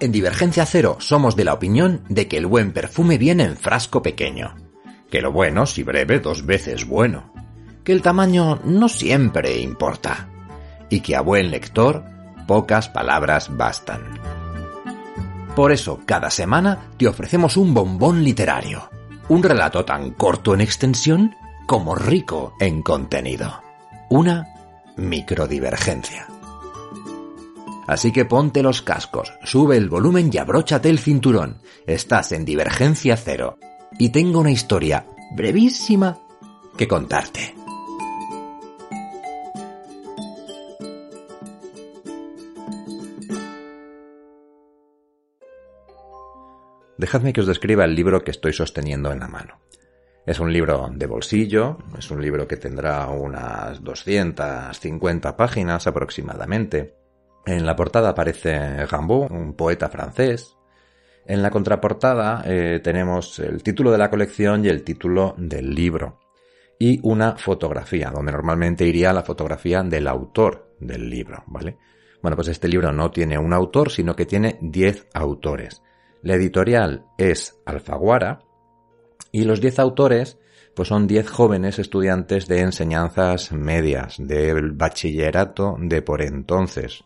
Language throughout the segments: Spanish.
En Divergencia Cero somos de la opinión de que el buen perfume viene en frasco pequeño, que lo bueno, si breve, dos veces bueno, que el tamaño no siempre importa, y que a buen lector pocas palabras bastan. Por eso, cada semana te ofrecemos un bombón literario, un relato tan corto en extensión como rico en contenido, una microdivergencia. Así que ponte los cascos, sube el volumen y abróchate el cinturón. Estás en Divergencia Cero. Y tengo una historia brevísima que contarte. Dejadme que os describa el libro que estoy sosteniendo en la mano. Es un libro de bolsillo, es un libro que tendrá unas 250 páginas aproximadamente en la portada aparece Rimbaud, un poeta francés. En la contraportada eh, tenemos el título de la colección y el título del libro. Y una fotografía, donde normalmente iría la fotografía del autor del libro, ¿vale? Bueno, pues este libro no tiene un autor, sino que tiene 10 autores. La editorial es Alfaguara y los 10 autores pues son 10 jóvenes estudiantes de enseñanzas medias, del bachillerato de por entonces,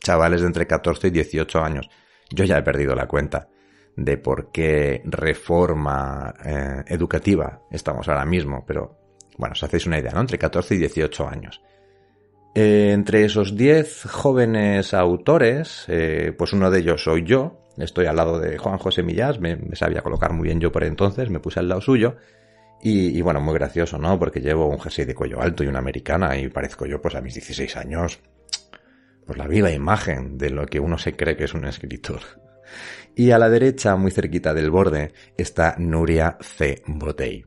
chavales de entre 14 y 18 años. Yo ya he perdido la cuenta de por qué reforma eh, educativa estamos ahora mismo, pero bueno, os hacéis una idea, ¿no? Entre 14 y 18 años. Eh, entre esos 10 jóvenes autores, eh, pues uno de ellos soy yo, estoy al lado de Juan José Millás, me, me sabía colocar muy bien yo por entonces, me puse al lado suyo, y, bueno, muy gracioso, ¿no? Porque llevo un jersey de cuello alto y una americana y parezco yo, pues a mis 16 años, pues la viva imagen de lo que uno se cree que es un escritor. Y a la derecha, muy cerquita del borde, está Nuria C. Botey.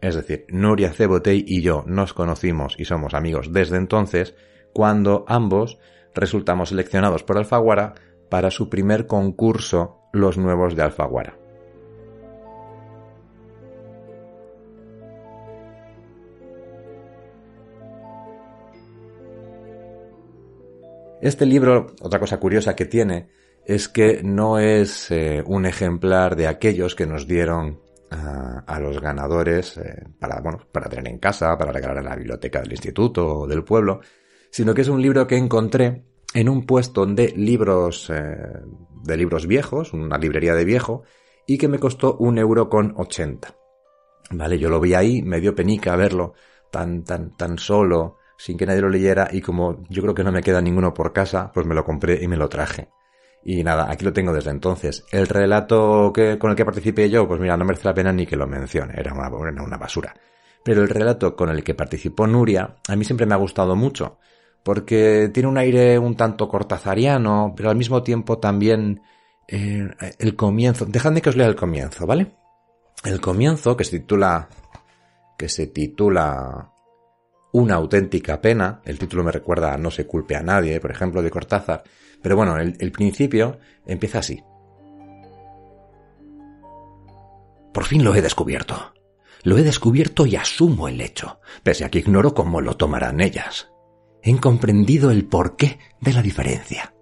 Es decir, Nuria C. Botey y yo nos conocimos y somos amigos desde entonces, cuando ambos resultamos seleccionados por Alfaguara para su primer concurso Los Nuevos de Alfaguara. Este libro, otra cosa curiosa que tiene, es que no es eh, un ejemplar de aquellos que nos dieron a los ganadores eh, para, bueno, para tener en casa, para regalar en la biblioteca del instituto o del pueblo, sino que es un libro que encontré en un puesto de libros, eh, de libros viejos, una librería de viejo, y que me costó un euro con ochenta. Vale, yo lo vi ahí, me dio penica verlo tan, tan, tan solo, sin que nadie lo leyera y como yo creo que no me queda ninguno por casa, pues me lo compré y me lo traje. Y nada, aquí lo tengo desde entonces. El relato que, con el que participé yo, pues mira, no merece la pena ni que lo mencione, era una, una basura. Pero el relato con el que participó Nuria, a mí siempre me ha gustado mucho, porque tiene un aire un tanto cortazariano, pero al mismo tiempo también eh, el comienzo. Dejadme que os lea el comienzo, ¿vale? El comienzo, que se titula, que se titula una auténtica pena. El título me recuerda a No se culpe a nadie, por ejemplo, de Cortázar. Pero bueno, el, el principio empieza así. Por fin lo he descubierto. Lo he descubierto y asumo el hecho, pese a que ignoro cómo lo tomarán ellas. He comprendido el porqué de la diferencia.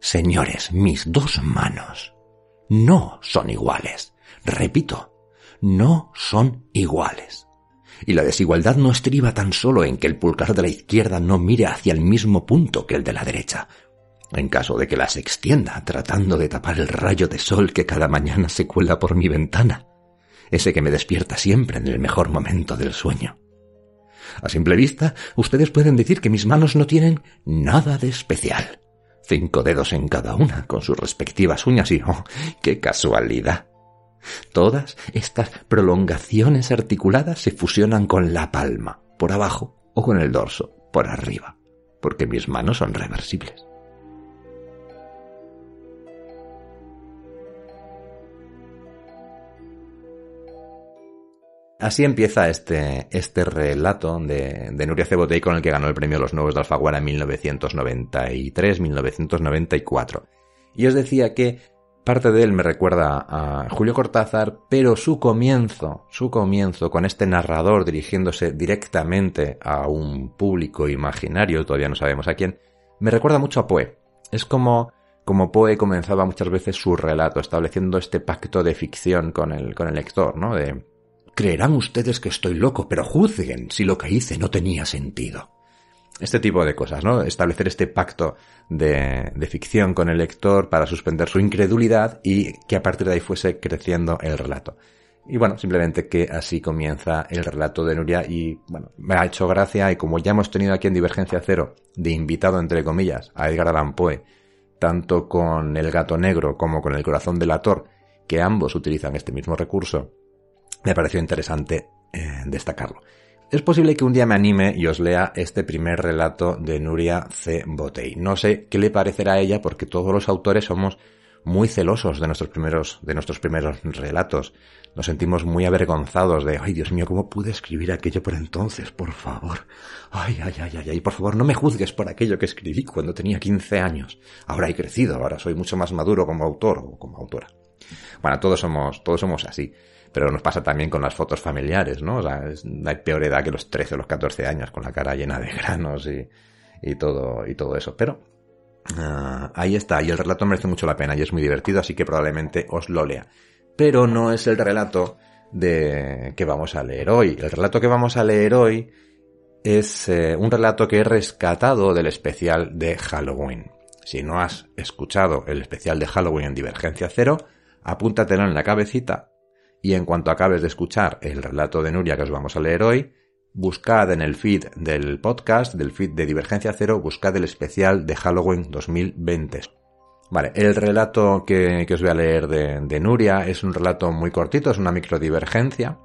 Señores, mis dos manos no son iguales. Repito, no son iguales. Y la desigualdad no estriba tan solo en que el pulgar de la izquierda no mire hacia el mismo punto que el de la derecha, en caso de que las extienda tratando de tapar el rayo de sol que cada mañana se cuela por mi ventana, ese que me despierta siempre en el mejor momento del sueño. A simple vista, ustedes pueden decir que mis manos no tienen nada de especial. Cinco dedos en cada una, con sus respectivas uñas y, oh, qué casualidad. Todas estas prolongaciones articuladas se fusionan con la palma, por abajo, o con el dorso, por arriba, porque mis manos son reversibles. Así empieza este, este relato de, Nuria Cebotey con el que ganó el premio Los Nuevos de Alfaguara en 1993-1994. Y os decía que parte de él me recuerda a Julio Cortázar, pero su comienzo, su comienzo con este narrador dirigiéndose directamente a un público imaginario, todavía no sabemos a quién, me recuerda mucho a Poe. Es como, como Poe comenzaba muchas veces su relato, estableciendo este pacto de ficción con el, con el lector, ¿no? De, Creerán ustedes que estoy loco, pero juzguen si lo que hice no tenía sentido. Este tipo de cosas, ¿no? Establecer este pacto de, ficción con el lector para suspender su incredulidad y que a partir de ahí fuese creciendo el relato. Y bueno, simplemente que así comienza el relato de Nuria y bueno, me ha hecho gracia y como ya hemos tenido aquí en Divergencia Cero de invitado entre comillas a Edgar Allan Poe, tanto con El gato negro como con El corazón del ator, que ambos utilizan este mismo recurso, me pareció interesante eh, destacarlo. Es posible que un día me anime y os lea este primer relato de Nuria C. Botey. No sé qué le parecerá a ella porque todos los autores somos muy celosos de nuestros primeros, de nuestros primeros relatos. Nos sentimos muy avergonzados de, ay Dios mío, ¿cómo pude escribir aquello por entonces? Por favor. Ay, ay, ay, ay, ay, por favor, no me juzgues por aquello que escribí cuando tenía 15 años. Ahora he crecido, ahora soy mucho más maduro como autor o como autora. Bueno, todos somos, todos somos así. Pero nos pasa también con las fotos familiares, ¿no? O sea, hay peor edad que los 13 o los 14 años, con la cara llena de granos y, todo, y todo eso. Pero uh, ahí está, y el relato merece mucho la pena y es muy divertido, así que probablemente os lo lea. Pero no es el relato de que vamos a leer hoy. El relato que vamos a leer hoy es eh, un relato que he rescatado del especial de Halloween. Si no has escuchado el especial de Halloween en Divergencia Cero, apúntatelo en la cabecita y en cuanto acabes de escuchar el relato de Nuria que os vamos a leer hoy, buscad en el feed del podcast, del feed de Divergencia Cero, buscad el especial de Halloween 2020. Vale, el relato que, os voy a leer de, de, Nuria es un relato muy cortito, es una microdivergencia.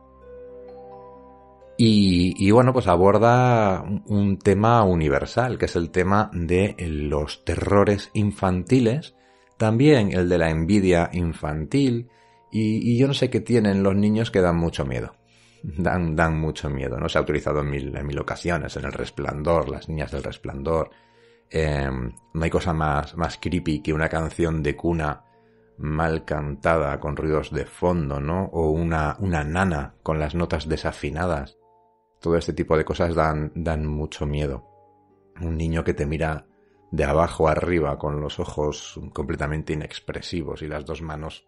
Y, y bueno, pues aborda un tema universal, que es el tema de los terrores infantiles, también el de la envidia infantil, y, yo no sé qué tienen los niños que dan mucho miedo. Dan, dan mucho miedo, ¿no? Se ha utilizado en mil, en mil ocasiones, en el resplandor, las niñas del resplandor. Em, no hay cosa más, más creepy que una canción de cuna mal cantada con ruidos de fondo, ¿no? O una, una nana con las notas desafinadas. Todo este tipo de cosas dan, dan mucho miedo. Un niño que te mira de abajo arriba con los ojos completamente inexpresivos y las dos manos